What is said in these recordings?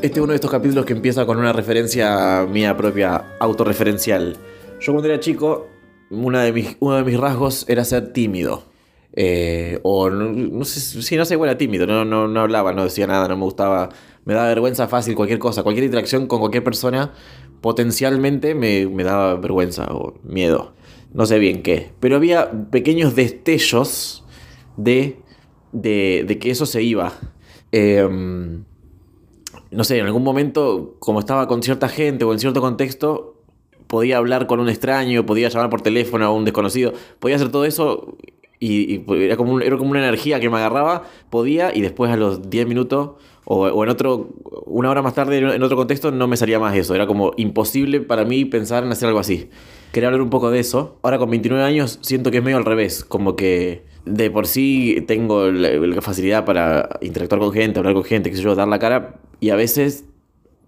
Este es uno de estos capítulos que empieza con una referencia mía propia, autorreferencial. Yo cuando era chico, una de mis, uno de mis rasgos era ser tímido. Eh, o no, sé, sí, no sé, bueno, era tímido, no, no, no hablaba, no decía nada, no me gustaba, me daba vergüenza fácil cualquier cosa, cualquier interacción con cualquier persona potencialmente me, me daba vergüenza o miedo, no sé bien qué, pero había pequeños destellos de, de, de que eso se iba. Em, no sé, en algún momento, como estaba con cierta gente o en cierto contexto, podía hablar con un extraño, podía llamar por teléfono a un desconocido, podía hacer todo eso y, era, como era como una energía que me agarraba, podía y después a los 10 minutos o, o en otro, una hora más tarde en otro contexto no me salía más eso, era como imposible para mí pensar en hacer algo así. Quería hablar un poco de eso. Ahora con 29 años siento que es medio al revés, como que de por sí tengo la, la facilidad para interactuar con gente, hablar con gente, qué sé yo, dar la cara y a veces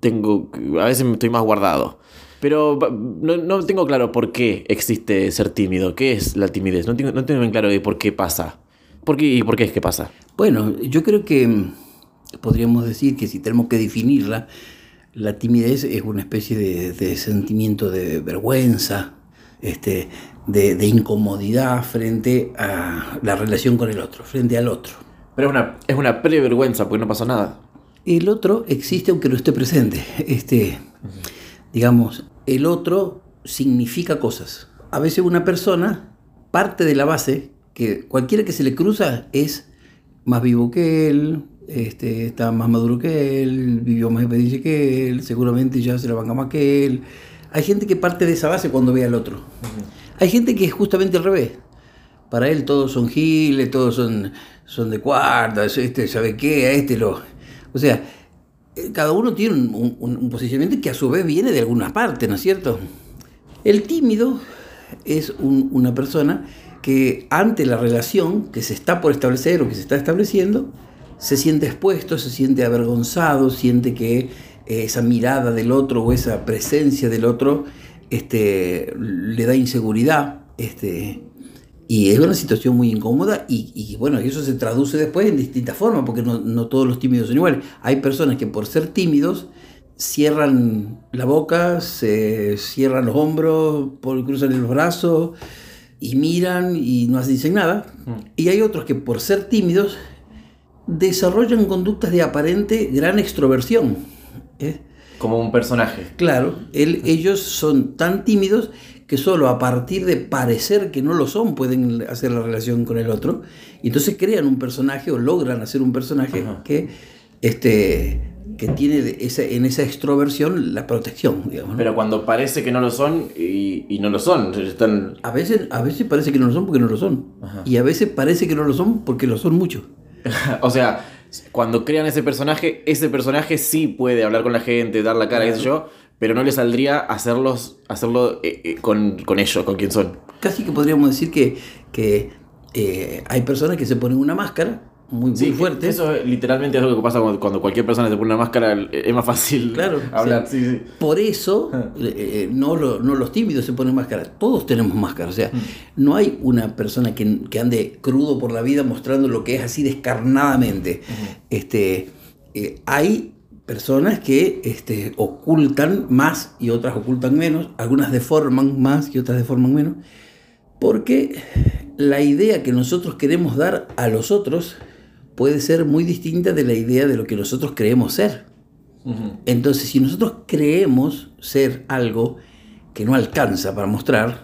tengo, a veces estoy más guardado. Pero no, no tengo claro por qué existe ser tímido. ¿Qué es la timidez? No tengo, no tengo bien claro de por qué pasa. ¿Por qué y por qué es que pasa? Bueno, yo creo que mm, podríamos decir que si tenemos que definirla, la timidez es una especie de, de sentimiento de vergüenza, este, de, de incomodidad frente a la relación con el otro, frente al otro. Pero es una, es una prevergüenza porque no pasó nada. El otro existe aunque no esté presente. Este, digamos, el otro significa cosas. A veces una persona parte de la base que cualquiera que se le cruza es más vivo que él, este, está más maduro que él, vivió más experiencia que él, seguramente ya se la banca más que él. Hay gente que parte de esa base cuando ve al otro. Hay gente que es justamente al revés. Para él todos son giles, todos son, son de cuarta, este sabe qué, a este lo... O sea, eh, cada uno tiene un, posicionamiento que a su vez viene de alguna parte, ¿no es cierto? El tímido es un- una persona que ante la relación que se está por establecer o que se está estableciendo, se siente expuesto, se siente avergonzado, siente que eh, esa mirada del otro o esa presencia del otro este, le da inseguridad. Este, y es una situación muy incómoda y, y, bueno, eso se traduce después en distintas formas, porque no, no todos los tímidos son iguales. Hay personas que por ser tímidos cierran la boca, se cierran los hombros, por- cruzan los brazos y miran y no dicen nada. Y hay otros que por ser tímidos desarrollan conductas de aparente gran extroversión. ¿eh? Como un personaje. Claro, él- ellos son tan tímidos que solo a partir de parecer que no lo son pueden hacer la relación con el otro. Y entonces crean un personaje o logran hacer un personaje Ajá. que, este, que tiene esa, en esa extroversión la protección, digamos. ¿no? Pero cuando parece que no lo son y, y no lo son. Están... a, veces, a veces parece que no lo son porque no lo son. Ajá. Y a veces parece que no lo son porque lo son mucho. o sea, cuando crean ese personaje, ese personaje sí puede hablar con la gente, dar la cara, qué sé yo, pero no le saldría hacerlos, hacerlo eh, eh, con, con ellos, con quien son. Casi que podríamos decir que, que eh, hay personas que se ponen una máscara muy, muy fuerte. Eso literalmente es lo que pasa cuando, cuando cualquier persona se pone una máscara, es más fácil Claro, hablar. sí. Sí, sí. Por eso, Ah. eh, no, lo- no los tímidos se ponen máscara, todos tenemos máscara. O sea, no hay una persona que, que ande crudo por la vida mostrando lo que es así descarnadamente. este, eh, hay personas que este, ocultan más y otras ocultan menos, algunas deforman más y otras deforman menos, porque la idea que nosotros queremos dar a los otros puede ser muy distinta de la idea de lo que nosotros creemos ser. Entonces, si nosotros creemos ser algo que no alcanza para mostrar,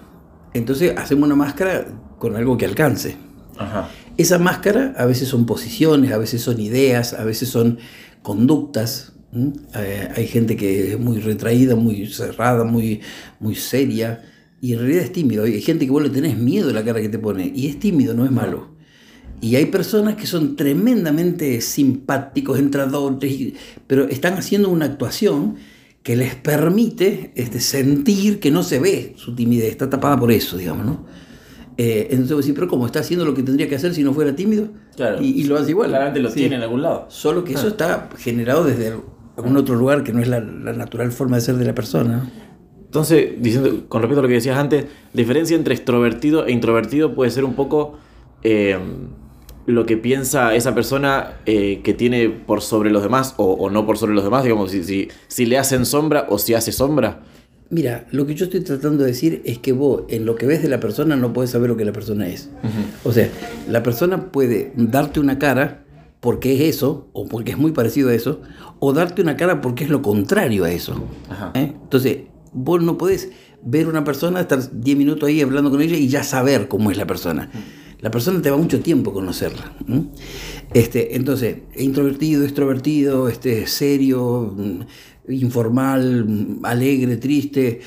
entonces hacemos una máscara con algo que alcance. Ajá. Esa máscara a veces son posiciones, a veces son ideas, a veces son conductas. ¿M? Eh, hay gente que es muy retraída, muy cerrada, muy, muy seria, y en realidad es tímido. Hay gente que vos le tenés miedo a la cara que te pone, y es tímido, no es malo. Y hay personas que son tremendamente simpáticos, entradores, pero están haciendo una actuación que les permite este, sentir que no se ve su timidez, está tapada por eso, digamos, ¿no? Eh, entonces pero ¿cómo está haciendo lo que tendría que hacer si no fuera tímido? Claro. Y, y lo hace igual. Claramente lo Sí. tiene en algún lado. Solo que eso está generado desde algún otro lugar que no es la, la natural forma de ser de la persona. Entonces, diciendo, con respecto a lo que decías antes, la diferencia entre extrovertido e introvertido puede ser un poco eh, lo que piensa esa persona eh, que tiene por sobre los demás o, no por sobre los demás, digamos, si, si, si, le hacen sombra o si hace sombra? Mira, lo que yo estoy tratando de decir es que vos en lo que ves de la persona no puedes saber lo que la persona es. O sea, la persona puede darte una cara porque es eso, o porque es muy parecido a eso, o darte una cara porque es lo contrario a eso. ¿eh? Entonces, vos no podés ver una persona, estar 10 minutos ahí hablando con ella y ya saber cómo es la persona. La persona te va mucho tiempo conocerla. Este, entonces, introvertido, extrovertido, este, serio, mm, informal, mm, alegre, triste,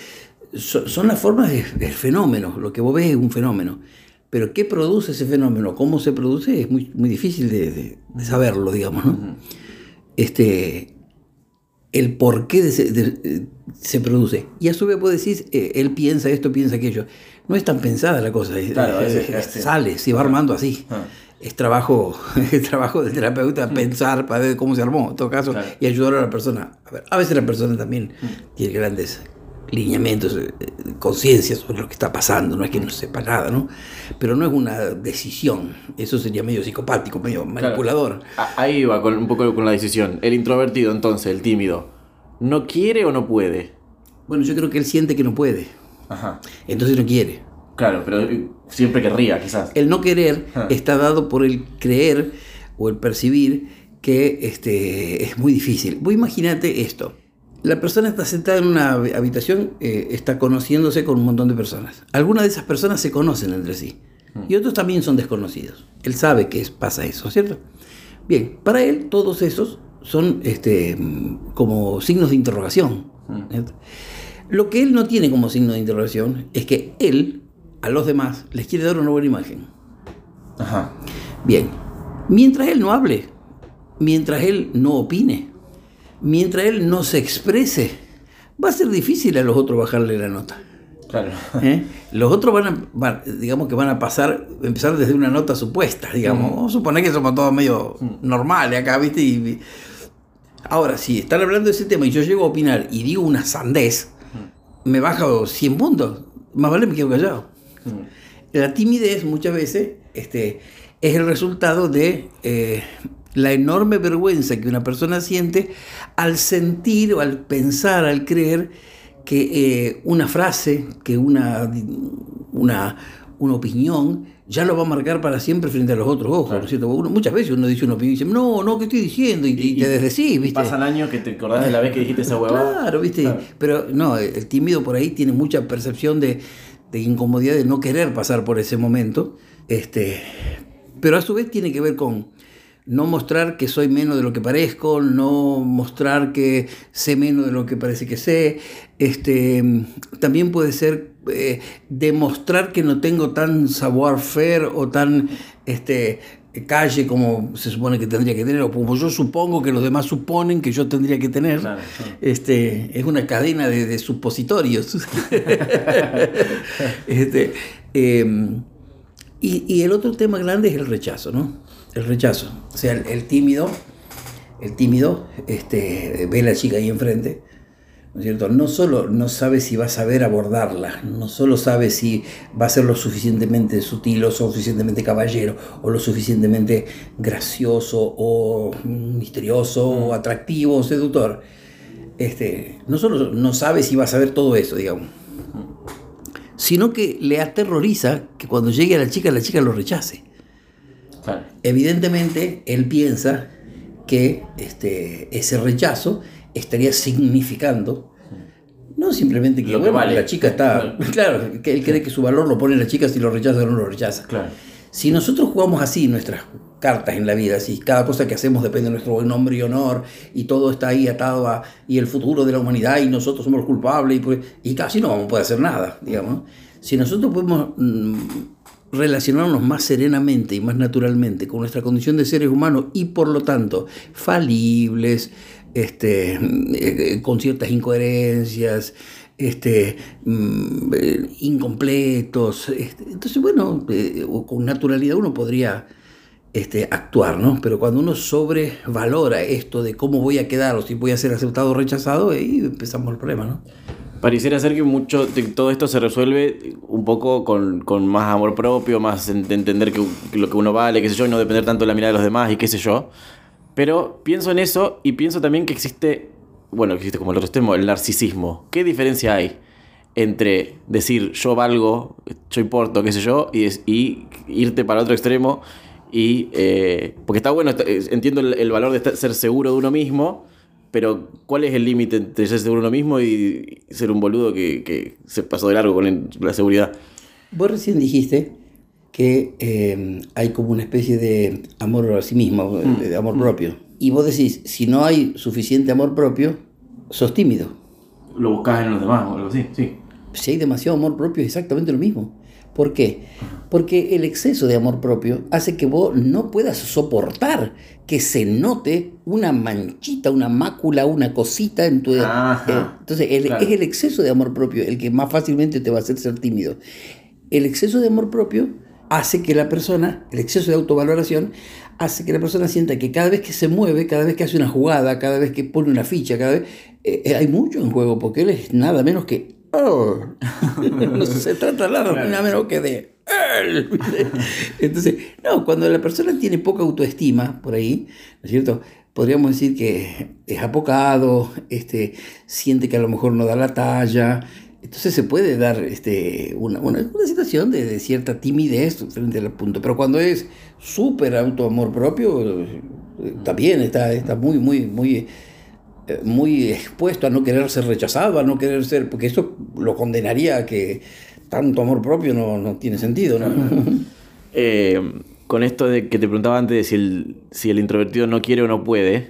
son las formas del fenómeno. Lo que vos ves es un fenómeno. Pero qué produce ese fenómeno, cómo se produce, es muy, muy difícil de, saberlo, digamos. este, el por qué se produce. Y a su vez vos decís, eh, él piensa esto, piensa aquello. No es tan pensada la cosa, sale, se va armando así. Ah. Es trabajo, es trabajo del terapeuta pensar para ver cómo se armó, en todo caso, y ayudar a la persona. A, ver, a veces la persona también tiene grandes lineamientos, eh, conciencia sobre lo que está pasando, no es que no sepa nada, ¿no? Pero no es una decisión, eso sería medio psicopático, medio manipulador. Ahí va con, un poco con la decisión. El introvertido, entonces, el tímido, ¿no quiere o no puede? Bueno, yo creo que él siente que no puede. Ajá. Entonces no quiere. Claro, pero siempre querría, quizás. El no querer está dado por el creer o el percibir que este, es muy difícil. Vos imagínate esto. La persona está sentada en una habitación, eh, está conociéndose con un montón de personas. Algunas de esas personas se conocen entre sí y otros también son desconocidos. Él sabe que pasa eso, ¿cierto? Bien, para él todos esos son este, como signos de interrogación. Lo que él no tiene como signo de interrogación es que él a los demás les quiere dar una buena imagen. Ajá. Bien, mientras él no hable, mientras él no opine, mientras él no se exprese, va a ser difícil a los otros bajarle la nota. Claro. ¿Eh? Los otros van a, digamos que van a pasar, empezar desde una nota supuesta, digamos. Vamos a suponer que somos todos medio normales acá, ¿viste? Y, ahora, si están hablando de ese tema y yo llego a opinar y digo una sandez, me bajo 100 puntos. Más vale me quedo callado. La timidez muchas veces este, es el resultado de eh, la enorme vergüenza que una persona siente al sentir o al pensar, al creer que eh, una frase, que una, una, una, opinión, ya lo va a marcar para siempre frente a los otros ojos, muchas veces uno dice una opinión y dice, no, no, ¿qué estoy diciendo? Y, te desdecís, ¿viste? Pasan años que te acordás de la vez que dijiste esa huevada. Claro, ¿viste? Pero no, el tímido por ahí tiene mucha percepción de, de incomodidad de no querer pasar por ese momento. Este, pero a su vez tiene que ver con no mostrar que soy menos de lo que parezco, no mostrar que sé menos de lo que parece que sé. Este, también puede ser eh, demostrar que no tengo tan savoir-faire o tan este, calle como se supone que tendría que tener, o como yo supongo que los demás suponen que yo tendría que tener. Este, es una cadena de, supositorios. este, em, y, y, el otro tema grande es el rechazo, ¿no? el rechazo. O sea, el, tímido, el tímido este, ve a la chica ahí enfrente, ¿no es cierto? No solo no sabe si va a saber abordarla, no solo sabe si va a ser lo suficientemente sutil o suficientemente caballero o lo suficientemente gracioso o misterioso o atractivo o seductor. Este, no solo no sabe si va a saber todo eso, digamos, sino que le aterroriza que cuando llegue a la chica, la chica lo rechace. Evidentemente, él piensa que este, ese rechazo estaría significando, no simplemente que, la chica está, claro, que él cree que su valor lo pone la chica si lo rechaza o no lo rechaza. Si nosotros jugamos así nuestras cartas en la vida, si cada cosa que hacemos depende de nuestro buen nombre y honor, y todo está ahí atado a, y el futuro de la humanidad, y nosotros somos culpables, y, pues, y casi no vamos a poder hacer nada, digamos. Si nosotros podemos mm, relacionarnos más serenamente y más naturalmente con nuestra condición de seres humanos y por lo tanto falibles, este, eh, con ciertas incoherencias, este, mm, eh, incompletos. Este, entonces, bueno, eh, con naturalidad uno podría este, actuar, ¿no? Pero cuando uno sobrevalora esto de cómo voy a quedar o si voy a ser aceptado o rechazado, ahí empezamos el problema, ¿no? Pareciera ser que mucho de todo esto se resuelve un poco con, con más amor propio, más en- de entender que, que lo que uno vale, qué sé yo, y no depender tanto de la mirada de los demás y qué sé yo. Pero pienso en eso y pienso también que existe, bueno, existe como el otro extremo, el narcisismo. ¿Qué diferencia hay entre decir yo valgo, yo importo, qué sé yo, y, es- y irte para otro extremo? Y, eh, porque está bueno, está- entiendo el, el valor de estar- ser seguro de uno mismo, pero ¿cuál es el límite entre ser seguro de uno mismo y ser un boludo que, que se pasó de largo con la seguridad? Vos recién dijiste que eh, hay como una especie de amor a sí mismo, de amor propio. Y vos decís, si no hay suficiente amor propio, sos tímido. Lo buscas en los demás o algo así, sí. Si hay demasiado amor propio, es exactamente lo mismo. ¿Por qué? Porque el exceso de amor propio hace que vos no puedas soportar que se note una manchita, una mácula, una cosita en tu... Ajá, eh, entonces, el- claro. es el exceso de amor propio el que más fácilmente te va a hacer ser tímido. El exceso de amor propio hace que la persona, el exceso de autovaloración, hace que la persona sienta que cada vez que se mueve, cada vez que hace una jugada, cada vez que pone una ficha, cada vez... eh, eh, hay mucho en juego, porque él es nada menos que... "Oh". no se trata nada, nada menos que de... él. Entonces, no, cuando la persona tiene poca autoestima, por ahí, ¿no es cierto? Podríamos decir que es apocado, este, siente que a lo mejor no da la talla, entonces se puede dar este, una, una, una situación de, de cierta timidez frente al punto. Pero cuando es súper autoamor propio, eh, también está, está muy, muy, muy, eh, muy expuesto a no querer ser rechazado, a no querer ser, porque eso lo condenaría a que tanto amor propio no, no tiene sentido, ¿no? Eh, con esto de que te preguntaba antes de si el, si el introvertido no quiere o no puede,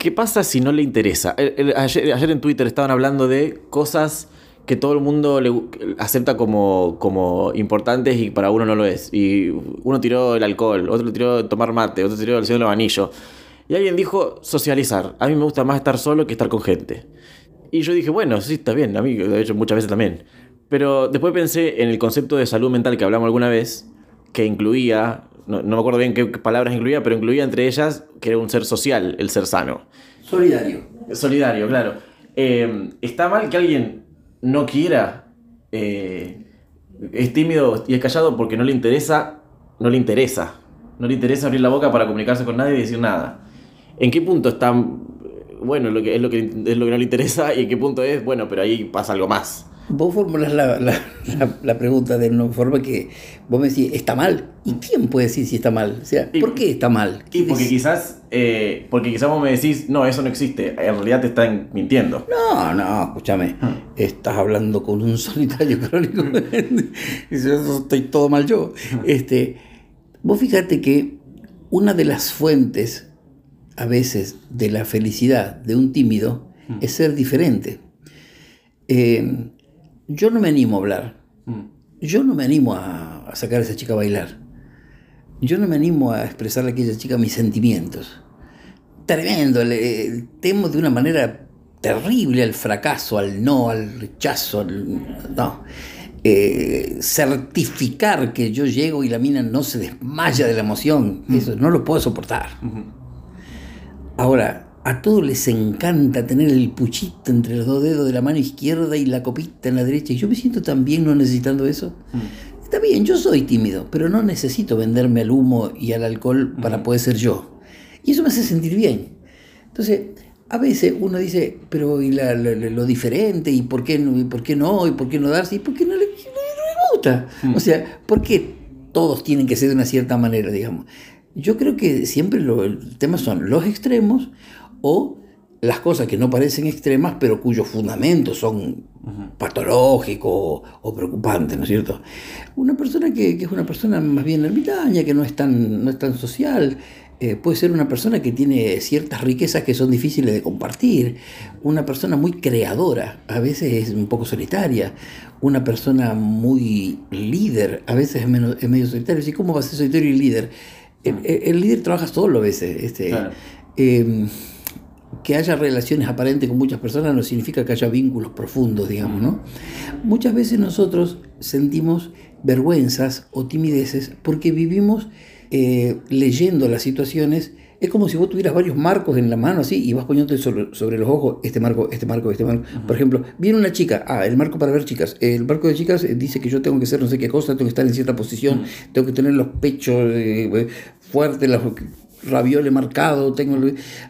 ¿qué pasa si no le interesa? El- el- ayer, en Twitter estaban hablando de cosas que todo el mundo le, acepta como, como importantes y para uno no lo es. Y uno tiró el alcohol, otro tiró tomar mate, otro tiró el cielo del anillo. Y alguien dijo socializar. A mí me gusta más estar solo que estar con gente. Y yo dije, bueno, sí, está bien, a mí de hecho muchas veces también. Pero después pensé en el concepto de salud mental que hablamos alguna vez, que incluía, no, no me acuerdo bien qué palabras incluía, pero incluía entre ellas que era un ser social, el ser sano. Solidario. Solidario, claro. Eh, ¿Está mal que alguien no quiera, eh, es tímido y es callado porque no le interesa, no le interesa, no le interesa abrir la boca para comunicarse con nadie y decir nada? ¿En qué punto está, bueno, lo que, es, lo que, es lo que no le interesa y en qué punto es, bueno, pero ahí pasa algo más? Vos formulás la, la, la, la pregunta de una forma que vos me decís, ¿está mal? ¿Y quién puede decir si está mal? O sea, Y- ¿por qué está mal? Y porque quizás, eh, porque quizás vos me decís, no, eso no existe, en realidad te están mintiendo. No, no, escúchame. Estás hablando con un solitario crónico. Dice, "Yo Estoy todo mal yo. Este, vos fíjate que una de las fuentes, a veces, de la felicidad de un tímido es ser diferente. Eh, yo no me animo a hablar. Yo no me animo a, a sacar a esa chica a bailar. Yo no me animo a expresarle a aquella chica mis sentimientos. Tremendo, le temo de una manera terrible al fracaso, al no, al rechazo, al- no. Eh, certificar que yo llego y la mina no se desmaya de la emoción, eso no lo puedo soportar. Ahora, a todos les encanta tener el puchito entre los dos dedos de la mano izquierda y la copita en la derecha. Y yo me siento tan bien no necesitando eso. Está bien, yo soy tímido, pero no necesito venderme al humo y al alcohol para poder ser yo. Y eso me hace sentir bien. Entonces, a veces uno dice, pero ¿y la- la- la- lo diferente? ¿Y por qué no? ¿Y por qué no? ¿Y por qué no darse? ¿Y por qué no le, no le gusta? O sea, ¿por qué todos tienen que ser de una cierta manera, digamos? Yo creo que siempre lo- el tema son los extremos o las cosas que no parecen extremas, pero cuyos fundamentos son patológicos o, preocupantes, ¿no es cierto? Una persona que, que es una persona más bien ermitaña, que no es tan, no es tan social, eh, puede ser una persona que tiene ciertas riquezas que son difíciles de compartir, una persona muy creadora, a veces es un poco solitaria, una persona muy líder, a veces es, menos- es medio solitario. ¿Y cómo va a ser solitario y líder? El, el- el líder trabaja solo a veces. Este, Claro. eh, que haya relaciones aparentes con muchas personas no significa que haya vínculos profundos, digamos, ¿no? Muchas veces nosotros sentimos vergüenzas o timideces porque vivimos eh, leyendo las situaciones Es como si vos tuvieras varios marcos en la mano así y vas poniendo sobre, sobre los ojos este marco, este marco, este marco. Por ejemplo, viene una chica, ah, el marco para ver chicas. El marco de chicas eh, dice que yo tengo que ser no sé qué cosa, tengo que estar en cierta posición, tengo que tener los pechos eh, fuertes, los raviole marcado, tengo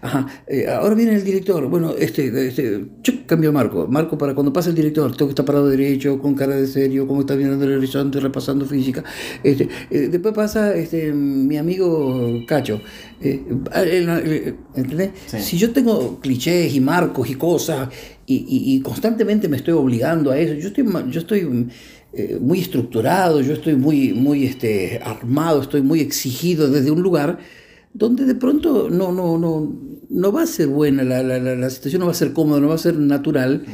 ajá, eh, ahora viene el director, bueno, este, este cambio marco, marco para cuando pasa el director, tengo que estar parado derecho, con cara de serio, como está mirando el horizonte, repasando física, este, eh, después pasa este, mi amigo Cacho, eh, ¿entendés? Si yo tengo clichés y marcos y cosas y, y, constantemente me estoy obligando a eso, yo estoy, yo estoy muy estructurado, yo estoy muy, muy este, armado, estoy muy exigido desde un lugar, donde de pronto no, no, no, no va a ser buena, la, la, la, situación no va a ser cómoda, no va a ser natural,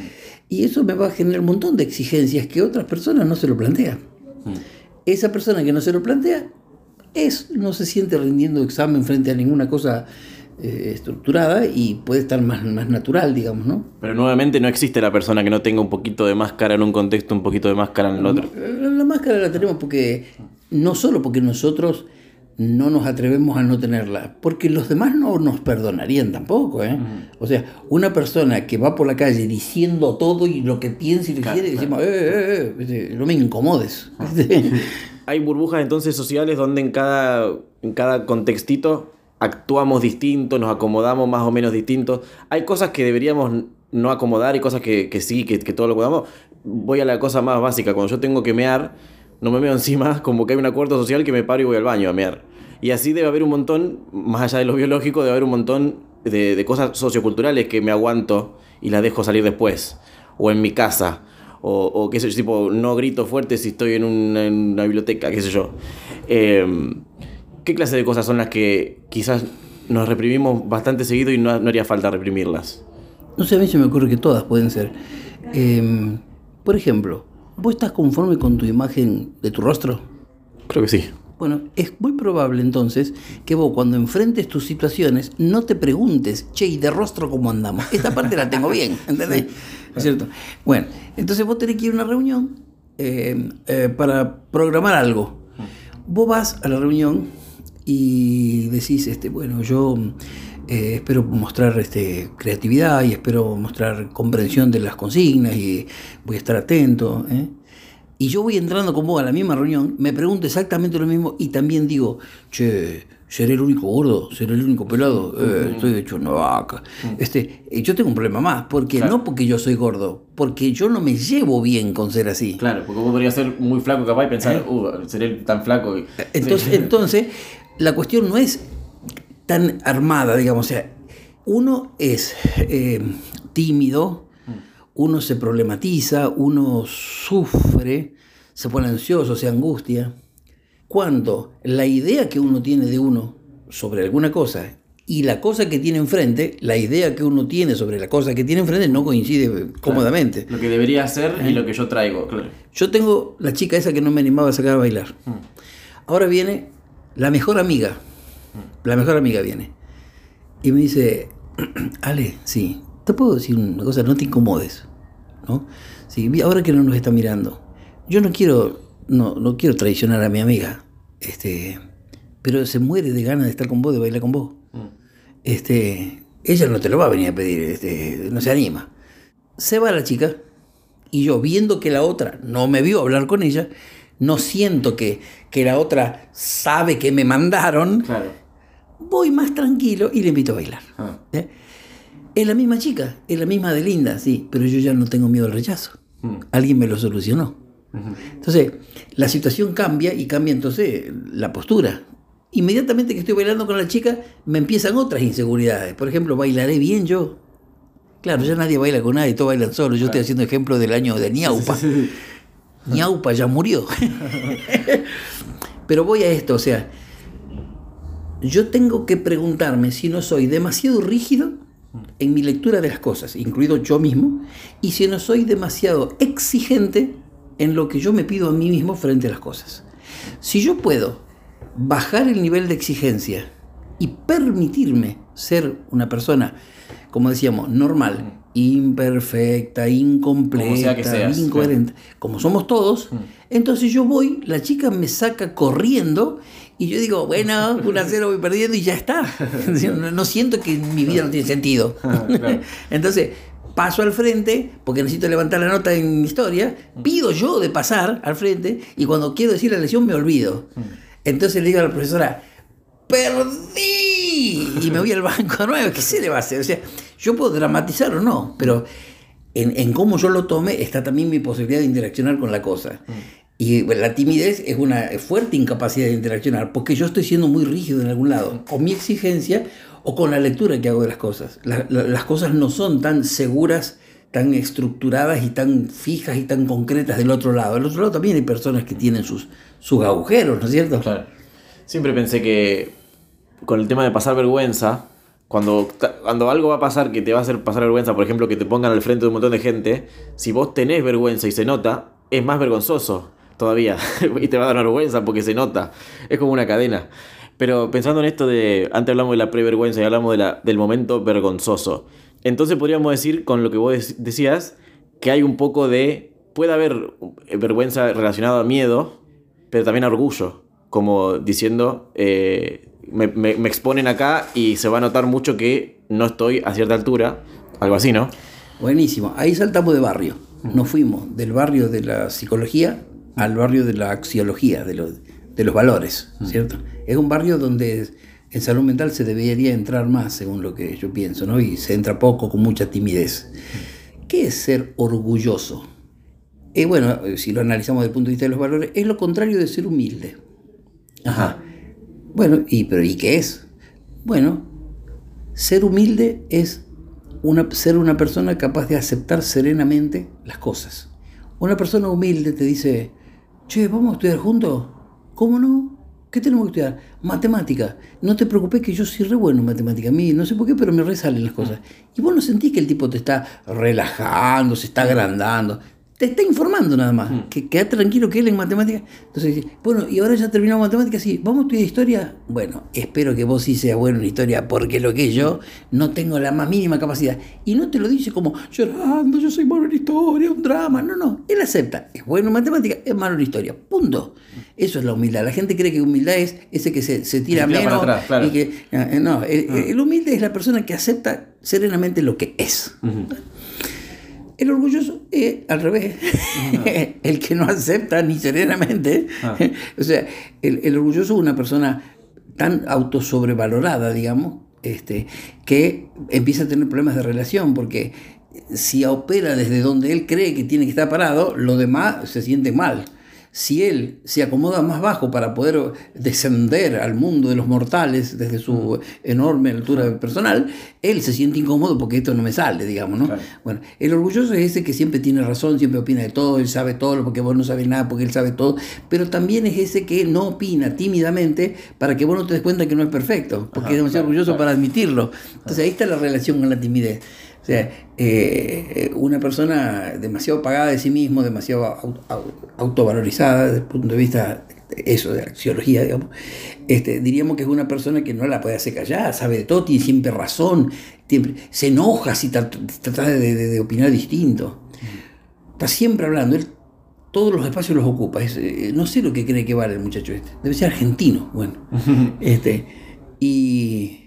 y eso me va a generar un montón de exigencias que otras personas no se lo plantean. Esa persona que no se lo plantea es, no se siente rindiendo examen frente a ninguna cosa eh, estructurada y puede estar más, más natural, digamos, ¿no? Pero nuevamente no existe la persona que no tenga un poquito de máscara en un contexto, un poquito de máscara en el otro. La, la máscara la tenemos porque, no solo porque nosotros no nos atrevemos a no tenerla, porque los demás no nos perdonarían tampoco. ¿eh? O sea, una persona que va por la calle diciendo todo y lo que piensa y lo quiere, decimos, eh, eh, eh, no me incomodes. Hay burbujas entonces sociales donde en cada, en cada contextito actuamos distinto, nos acomodamos más o menos distintos. Hay cosas que deberíamos no acomodar y cosas que, que sí, que, que todo lo acomodamos. Voy a la cosa más básica, cuando yo tengo que mear no me meo encima, como que hay un acuerdo social que me paro y voy al baño a mear. Y así debe haber un montón, más allá de lo biológico, debe haber un montón de, cosas socioculturales que me aguanto y las dejo salir después. O en mi casa. O, o qué sé yo, tipo, no grito fuerte si estoy en una, biblioteca, qué sé yo. Em, ¿Qué clase de cosas son las que quizás nos reprimimos bastante seguido y no, haría falta reprimirlas? No sé, a mí se me ocurre que todas pueden ser. Em, por ejemplo, ¿Vos estás conforme con tu imagen de tu rostro? Creo que sí. Bueno, es muy probable entonces que vos cuando enfrentes tus situaciones no te preguntes, che, ¿y de rostro cómo andamos? Esta parte la tengo bien, ¿entendés? ¿Es cierto? Bueno, entonces vos tenés que ir a una reunión eh, eh, para programar algo. Vos vas a la reunión y decís, este, bueno, yo eh, espero mostrar este, creatividad y espero mostrar comprensión de las consignas y voy a estar atento. ¿eh? Y yo voy entrando con vos a la misma reunión, me pregunto exactamente lo mismo y también digo, che, ¿seré el único gordo? ¿Seré el único pelado? Eh, estoy hecho una vaca. Este, yo tengo un problema más, porque no porque yo soy gordo, porque yo no me llevo bien con ser así. Claro, porque vos podrías ser muy flaco capaz y pensar, uh, seré tan flaco. Entonces, entonces, la cuestión no es tan armada, digamos. O sea, uno es eh, tímido, uno se problematiza, uno sufre, se pone ansioso, se angustia. Cuando la idea que uno tiene de uno sobre alguna cosa y la cosa que tiene enfrente, la idea que uno tiene sobre la cosa que tiene enfrente no coincide cómodamente. Lo que debería hacer y ¿Eh? lo que yo traigo, claro. Yo tengo la chica esa que no me animaba a sacar a bailar. Mm. Ahora viene la mejor amiga la mejor amiga viene. Y me dice, Ale, sí, te puedo decir una cosa, no te incomodes. ¿no? Sí, ahora que no nos está mirando, yo no quiero, no, no quiero traicionar a mi amiga, este, pero se muere de ganas de estar con vos, de bailar con vos. Mm. Este, ella no te lo va a venir a pedir, este, no se anima. Se va la chica y yo, viendo que la otra no me vio hablar con ella, no siento que, que la otra sabe que me mandaron. Claro voy más tranquilo y le invito a bailar. Ah. ¿Eh? Es la misma chica, es la misma de linda, sí, pero yo ya no tengo miedo al rechazo. Mm. Alguien me lo solucionó. Entonces, la situación cambia y cambia entonces la postura. Inmediatamente que estoy bailando con la chica, me empiezan otras inseguridades. Por ejemplo, ¿bailaré bien yo? Claro, ya nadie baila con nadie, todos bailan solos. Yo estoy haciendo ejemplo del año de Niaupa. Niaupa ya murió. Pero voy a esto, o sea, yo tengo que preguntarme si no soy demasiado rígido en mi lectura de las cosas, incluido yo mismo, y si no soy demasiado exigente en lo que yo me pido a mí mismo frente a las cosas. Si yo puedo bajar el nivel de exigencia y permitirme ser una persona, como decíamos, normal imperfecta, incompleta, Como seas, incoherente, como somos todos, entonces yo voy, la chica me saca corriendo y yo digo, bueno, 1 a 0 voy perdiendo y ya está. no, siento que mi vida no tiene sentido. Claro. Entonces, paso al frente, porque necesito levantar la nota en historia, pido yo de pasar al frente y cuando quiero decir la lección me olvido. Entonces le digo a la profesora, perdí y me voy al banco de nuevo. ¿Qué se le va a hacer? O sea, yo puedo dramatizar o no, pero en, en cómo yo lo tome está también mi posibilidad de interaccionar con la cosa. Y bueno, la timidez es una fuerte incapacidad de interaccionar, porque yo estoy siendo muy rígido en algún lado, con mi exigencia o con la lectura que hago de las cosas. La- la- las cosas no son tan seguras, tan estructuradas y tan fijas y tan concretas del otro lado. Del otro lado también hay personas que tienen sus, sus agujeros, ¿no es cierto? Claro. Siempre pensé que con el tema de pasar vergüenza, cuando, cuando algo va a pasar que te va a hacer pasar vergüenza, por ejemplo, que te pongan al frente de un montón de gente, si vos tenés vergüenza y se nota, es más vergonzoso todavía. y te va a dar vergüenza porque se nota. Es como una cadena. Pero pensando en esto de, antes hablamos de la prevergüenza y hablamos de la, del momento vergonzoso. Entonces podríamos decir, con lo que vos dec- decías, que hay un poco de, puede haber eh, vergüenza relacionada a miedo, pero también a orgullo, como diciendo, eh, me- me exponen acá y se va a notar mucho que no estoy a cierta altura, algo así, ¿no? Buenísimo. Ahí saltamos de barrio. Nos fuimos del barrio de la psicología al barrio de la axiología, de los, de los valores, ¿cierto? Es un barrio donde en salud mental se debería entrar más, según lo que yo pienso, ¿no? Y se entra poco, con mucha timidez. ¿Qué es ser orgulloso? Eh, bueno, eh, si lo analizamos desde el punto de vista de los valores, es lo contrario de ser humilde. Ajá. Bueno, y, pero ¿y qué es? Bueno, ser humilde es una, ser una persona capaz de aceptar serenamente las cosas. Una persona humilde te dice, che, ¿vamos a estudiar juntos? ¿Cómo no? ¿Qué tenemos que estudiar? Matemática. No te preocupes que yo soy re bueno en matemática. A mí no sé por qué, pero me resalen las cosas. Y vos no sentís que el tipo te está relajando, se está agrandando. Te está informando nada más. Que queda tranquilo que él en matemática. Entonces dice, bueno, y ahora ya terminamos matemática, sí, ¿vamos a estudiar historia? Bueno, espero que vos sí seas bueno en historia, porque lo que yo no tengo la más mínima capacidad. Y no te lo dice como llorando, yo soy malo en historia, un drama. No, no. Él acepta. Es bueno en matemática, es malo en historia. Punto. Eso es la humildad. La gente cree que humildad es ese que se, se tira Se tira menos. atrás, claro. y que, eh, no, el, el humilde es la persona que acepta serenamente lo que es. El orgulloso es al revés, el que no acepta ni serenamente. o sea, el, el orgulloso es una persona tan autosobrevalorada, digamos, este, que empieza a tener problemas de relación, porque si opera desde donde él cree que tiene que estar parado, lo demás se siente mal. Si él se acomoda más bajo para poder descender al mundo de los mortales desde su enorme altura personal, él se siente incómodo porque esto no me sale, digamos, ¿no? Claro. Bueno, el orgulloso es ese que siempre tiene razón, siempre opina de todo, él sabe todo, porque vos no sabes nada, porque él sabe todo, pero también es ese que no opina tímidamente para que vos no te des cuenta que no es perfecto, porque Ajá, es demasiado claro, orgulloso claro. para admitirlo. Entonces ahí está la relación con la timidez. O sea, eh, una persona demasiado pagada de sí mismo, demasiado au- au- autovalorizada desde el punto de vista eso de la axiología, digamos, este, diríamos que es una persona que no la puede hacer callar, sabe de todo, tiene siempre razón, siempre, se enoja si trata de, de- de opinar distinto. Está siempre hablando, él todos los espacios los ocupa. Es, eh, no sé lo que cree que vale el muchacho este. Debe ser argentino, bueno. este, y,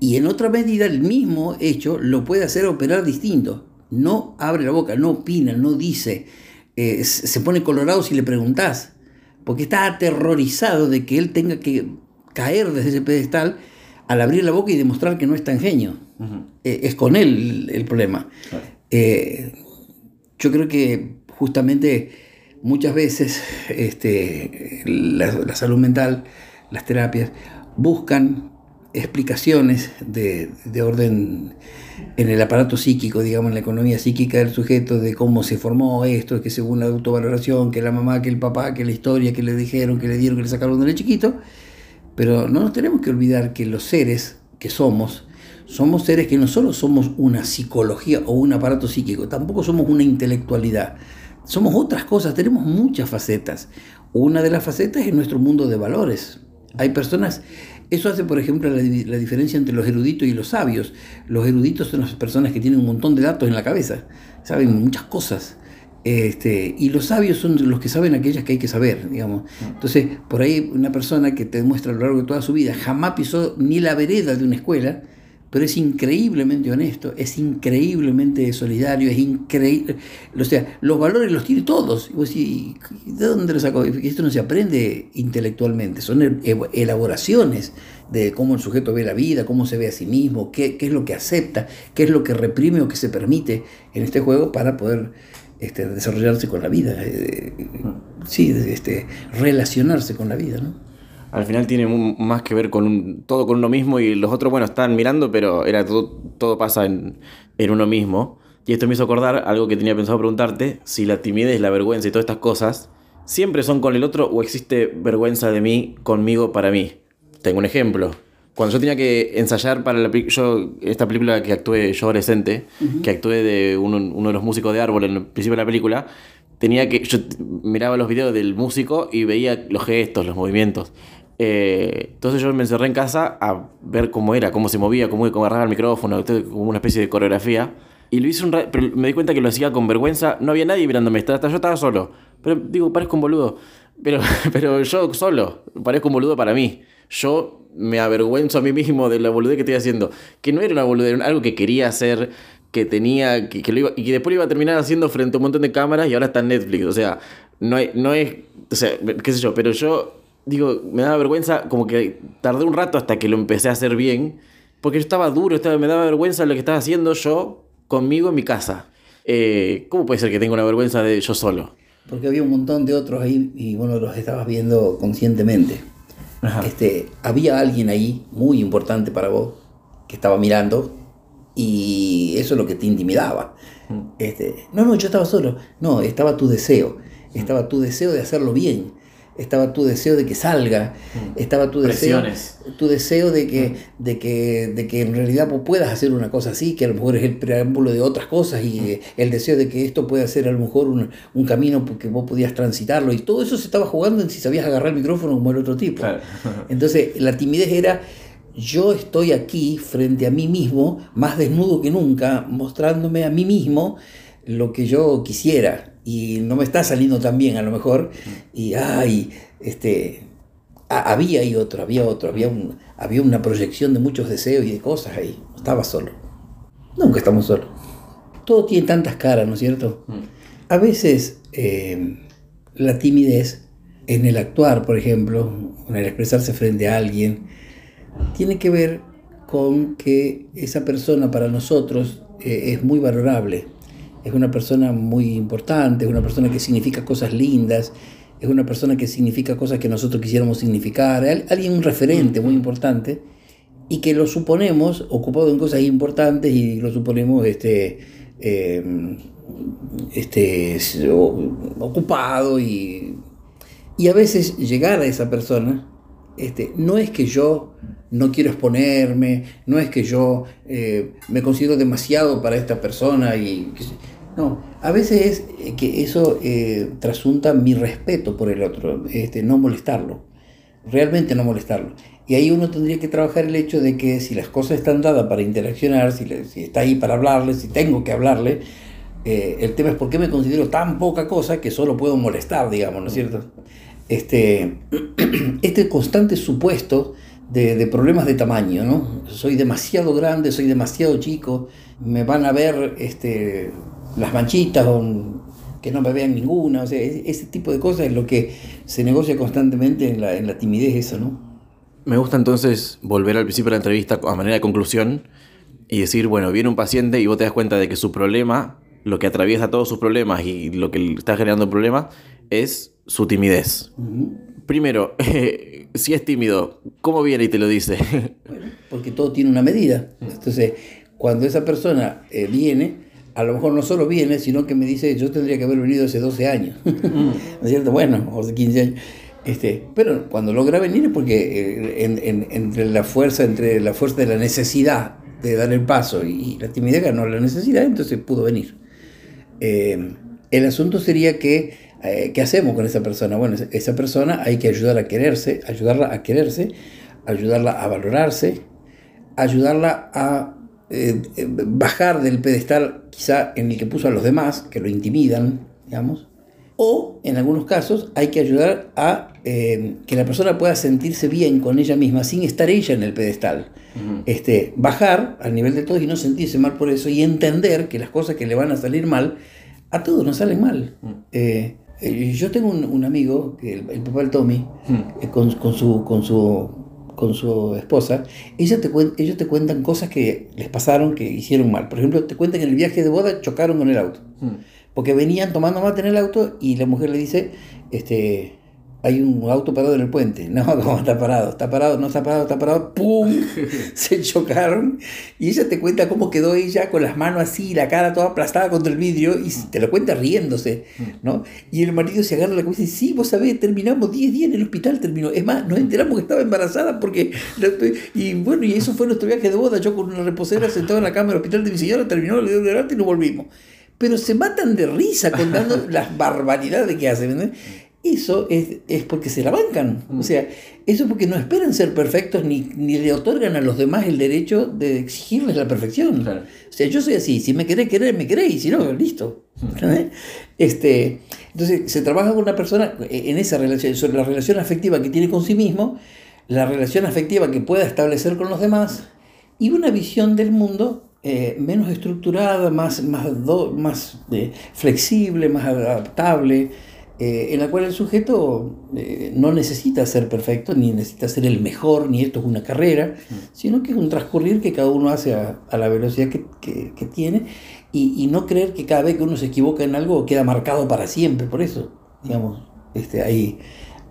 y en otra medida el mismo hecho lo puede hacer operar distinto. No abre la boca, no opina, no dice. eh, se pone colorado si le preguntás. Porque está aterrorizado de que él tenga que caer desde ese pedestal al abrir la boca y demostrar que no es tan genio. Eh, es con él el, el problema. Claro. Eh, yo creo que justamente muchas veces este, la, la salud mental, las terapias, buscan explicaciones de, de orden en el aparato psíquico, digamos, en la economía psíquica del sujeto, de cómo se formó esto, que según la autovaloración, que la mamá, que el papá, que la historia, que le dijeron, que le dieron, que le sacaron de chiquito. Pero no nos tenemos que olvidar que los seres que somos, somos seres que no solo somos una psicología o un aparato psíquico, tampoco somos una intelectualidad. Somos otras cosas, tenemos muchas facetas. Una de las facetas es nuestro mundo de valores. Hay personas Eso hace, por ejemplo, la, la, diferencia entre los eruditos y los sabios. Los eruditos son las personas que tienen un montón de datos en la cabeza, saben muchas cosas. Este, y los sabios son los que saben aquellas que hay que saber, digamos. Entonces, por ahí una persona que te demuestra a lo largo de toda su vida jamás pisó ni la vereda de una escuela, pero es increíblemente honesto, es increíblemente solidario, es increíble. O sea, los valores los tiene todos. Y vos decís, ¿de dónde los sacó? Esto no se aprende intelectualmente, son elaboraciones de cómo el sujeto ve la vida, cómo se ve a sí mismo, qué, qué es lo que acepta, qué es lo que reprime o que se permite en este juego para poder este, desarrollarse con la vida. Eh, sí, este, relacionarse con la vida, ¿no? Al final tiene más que ver con todo con uno mismo y los otros, bueno, están mirando, pero era todo, todo pasa en, en, uno mismo. Y esto me hizo acordar algo que tenía pensado preguntarte, si la timidez, la vergüenza y todas estas cosas siempre son con el otro o existe vergüenza de mí conmigo para mí. Tengo un ejemplo. Cuando yo tenía que ensayar para la, yo, esta película que actué yo adolescente, que actué de uno, uno de los músicos de Árbol en el principio de la película, tenía que yo miraba los videos del músico y veía los gestos, los movimientos. Eh, entonces yo me encerré en casa a ver cómo era, cómo se movía, cómo, cómo agarraba el micrófono, como una especie de coreografía. Y lo hice un pero me di cuenta que lo hacía con vergüenza. No había nadie mirándome, hasta yo estaba solo. Pero digo, parezco un boludo. Pero, pero yo solo, parezco un boludo para mí. Yo me avergüenzo a mí mismo de la boludez que estoy haciendo. Que no era una boludez, era algo que quería hacer, que tenía, que, lo iba, y que después lo iba a terminar haciendo frente a un montón de cámaras y ahora está en Netflix. O sea, no, hay, no es, o sea, qué sé yo, pero yo digo, me daba vergüenza, como que tardé un rato hasta que lo empecé a hacer bien, porque yo estaba duro, estaba, me daba vergüenza lo que estaba haciendo yo conmigo en mi casa. Eh, ¿Cómo puede ser que tenga una vergüenza de yo solo? Porque había un montón de otros ahí y bueno, los estabas viendo conscientemente. Este, había alguien ahí muy importante para vos que estaba mirando y eso es lo que te intimidaba. Mm. Este, no, no, yo estaba solo. No, estaba tu deseo. Estaba tu deseo de hacerlo bien estaba tu deseo de que salga, mm. estaba tu deseo, tu deseo de que, mm. de, que, de que en realidad vos puedas hacer una cosa así, que a lo mejor es el preámbulo de otras cosas y mm. el deseo de que esto pueda ser a lo mejor un, un camino que vos podías transitarlo y todo eso se estaba jugando en si sabías agarrar el micrófono como el otro tipo. Entonces la timidez era yo estoy aquí frente a mí mismo, más desnudo que nunca, mostrándome a mí mismo lo que yo quisiera y no me está saliendo tan bien a lo mejor, y ay, este, había ahí otro, había otro, había, un, había una proyección de muchos deseos y de cosas ahí, estaba solo. Nunca estamos solos. Todo tiene tantas caras, ¿no es cierto? Mm. A veces eh, la timidez en el actuar, por ejemplo, en el expresarse frente a alguien, tiene que ver con que esa persona para nosotros eh, es muy valorable es una persona muy importante, es una persona que significa cosas lindas, es una persona que significa cosas que nosotros quisiéramos significar, alguien un referente muy importante y que lo suponemos ocupado en cosas importantes y lo suponemos este, eh, este, ocupado y, y a veces llegar a esa persona este, no es que yo no quiero exponerme, no es que yo eh, me considero demasiado para esta persona y no, a veces es eh, que eso eh, trasunta mi respeto por el otro, este, no molestarlo, realmente no molestarlo. Y ahí uno tendría que trabajar el hecho de que si las cosas están dadas para interaccionar, si, está ahí para hablarle, si tengo que hablarle, eh, el tema es por qué me considero tan poca cosa que solo puedo molestar, digamos, ¿no es cierto? Este, este constante supuesto de, de, problemas de tamaño, ¿no? Soy demasiado grande, soy demasiado chico, me van a ver este, las manchitas o que no me vean ninguna, o sea, ese tipo de cosas es lo que se negocia constantemente en la, en la timidez esa, ¿no? Me gusta entonces volver al principio de la entrevista a manera de conclusión y decir, bueno, viene un paciente y vos te das cuenta de que su problema, lo que atraviesa todos sus problemas y lo que está generando problemas es su timidez. Primero, si es tímido, ¿cómo viene y te lo dice? porque todo tiene una medida. Entonces, cuando esa persona eh, viene, a lo mejor no solo viene, sino que me dice, yo tendría que haber venido hace 12 años. ¿no es cierto? Bueno, o hace 15 años. Este, pero cuando logra venir es porque eh, entre la fuerza, entre la fuerza de la necesidad de dar el paso y, la timidez ganó la necesidad, entonces pudo venir. Eh, el asunto sería que, eh, ¿qué hacemos con esa persona? Bueno, esa persona hay que ayudar a quererse, ayudarla a quererse, ayudarla a valorarse, ayudarla a eh, eh, bajar del pedestal quizá en el que puso a los demás, que lo intimidan, digamos, o en algunos casos hay que ayudar a eh, que la persona pueda sentirse bien con ella misma sin estar ella en el pedestal. este, bajar al nivel de todos y no sentirse mal por eso y entender que las cosas que le van a salir mal, a todos nos salen mal. yo tengo un, amigo, el, el, papá del Tommy, con, con, su, con su con su esposa, ellos te, ellos te cuentan cosas que les pasaron, que hicieron mal. Por ejemplo, te cuentan que en el viaje de boda chocaron con el auto. Hmm. Porque venían tomando mate en el auto y la mujer le dice, este, hay un auto parado en el puente. No, ¿cómo está parado? Está parado, no está parado, está parado. ¡Pum! Se chocaron. Y ella te cuenta cómo quedó ella con las manos así, la cara toda aplastada contra el vidrio. Y te lo cuenta riéndose, ¿no? Y el marido se agarra la cabeza y dice, sí, vos sabés, terminamos 10 días en el hospital, terminó. Es más, nos enteramos que estaba embarazada porque... Y bueno, y eso fue nuestro viaje de boda. Yo con una reposera sentado en la cama del hospital de mi señora, terminó, le dio delante y nos volvimos. Pero se matan de risa contando las barbaridades que hacen. Eso es, es, porque se la bancan. O sea, eso es porque no esperan ser perfectos ni, ni, le otorgan a los demás el derecho de exigirles la perfección. O sea, yo soy así, si me querés querer, me queréis, y si no, listo. Este, entonces, se trabaja con una persona en esa relación, sobre la relación afectiva que tiene con sí mismo, la relación afectiva que pueda establecer con los demás y una visión del mundo eh, menos estructurada, más, más, más eh, flexible, más adaptable eh, en la cual el sujeto eh, no necesita ser perfecto, ni necesita ser el mejor, ni esto es una carrera, mm. sino que es un transcurrir que cada uno hace a, la velocidad que, que, tiene y, y, no creer que cada vez que uno se equivoca en algo queda marcado para siempre. Por eso, digamos, este, hay,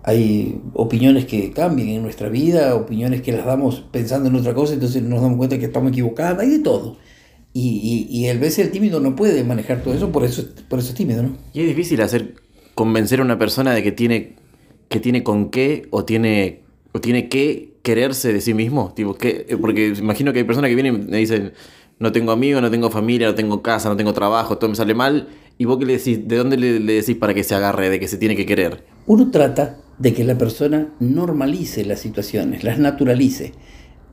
hay opiniones que cambian en nuestra vida, opiniones que las damos pensando en otra cosa, entonces nos damos cuenta que estamos equivocados, hay de todo. Y, y, y el veces el tímido no puede manejar todo eso, por eso, por eso es tímido, ¿no? Y es difícil hacer convencer a una persona de que tiene, que tiene con qué o tiene, o tiene que quererse de sí mismo? Tipo, que, porque imagino que hay personas que vienen y me dicen, no tengo amigos, no tengo familia, no tengo casa, no tengo trabajo, todo me sale mal. ¿Y vos qué le decís? ¿De dónde le, decís para que se agarre, de que se tiene que querer? Uno trata de que la persona normalice las situaciones, las naturalice.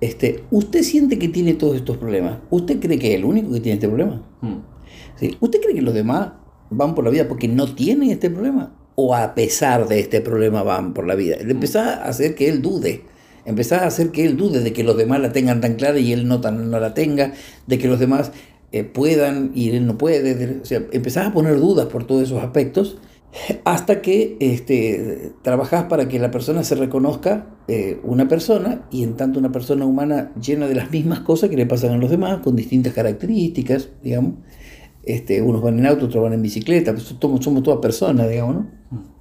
Este, ¿Usted siente que tiene todos estos problemas? ¿Usted cree que es el único que tiene este problema? Hmm. ¿Sí? ¿Usted cree que los demás van por la vida porque no tienen este problema o a pesar de este problema van por la vida. Empezás a hacer que él dude. Empezás a hacer que él dude de que los demás la tengan tan clara y él no, tan, no la tenga, de que los demás eh, puedan y él no puede. o sea, empezás a poner dudas por todos esos aspectos hasta que este, trabajás para que la persona se reconozca eh, una persona y en tanto una persona humana llena de las mismas cosas que le pasan a los demás, con distintas características, digamos, este, unos van en auto, otros van en bicicleta, pues somos, somos todas personas, digamos, ¿no?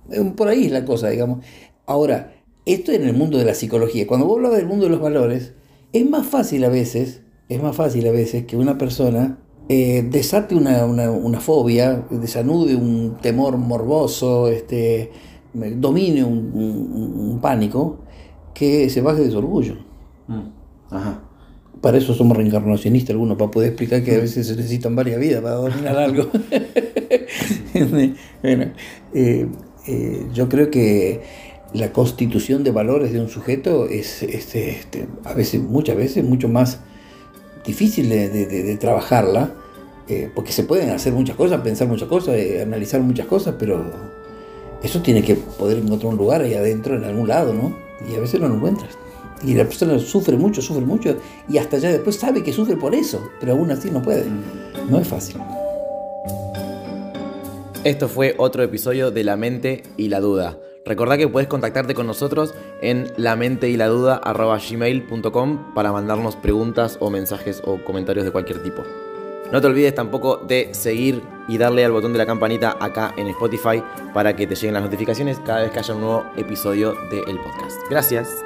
Mm. Por ahí es la cosa, digamos. Ahora, esto en el mundo de la psicología. Cuando vos hablas del mundo de los valores, es más fácil a veces, es más fácil a veces que una persona eh, desate una, una, fobia, desanude un temor morboso, este, domine un, pánico, que se baje de su orgullo. Mm. Ajá para eso somos reencarnacionistas algunos, para poder explicar que a veces se necesitan varias vidas para dominar algo. bueno, eh, eh, yo creo que la constitución de valores de un sujeto es este, este, a veces, muchas veces, mucho más difícil de, trabajarla, eh, porque se pueden hacer muchas cosas, pensar muchas cosas, analizar muchas cosas, pero eso tiene que poder encontrar un lugar ahí adentro, en algún lado, ¿no? Y a veces no lo encuentras. Y la persona sufre mucho, sufre mucho, y hasta ya después sabe que sufre por eso, pero aún así no puede. No es fácil. Esto fue otro episodio de La Mente y la Duda. Recordá que puedes contactarte con nosotros en la mente y la duda gmail.com para mandarnos preguntas o mensajes o comentarios de cualquier tipo. No te olvides tampoco de seguir y darle al botón de la campanita acá en Spotify para que te lleguen las notificaciones cada vez que haya un nuevo episodio del podcast. Gracias.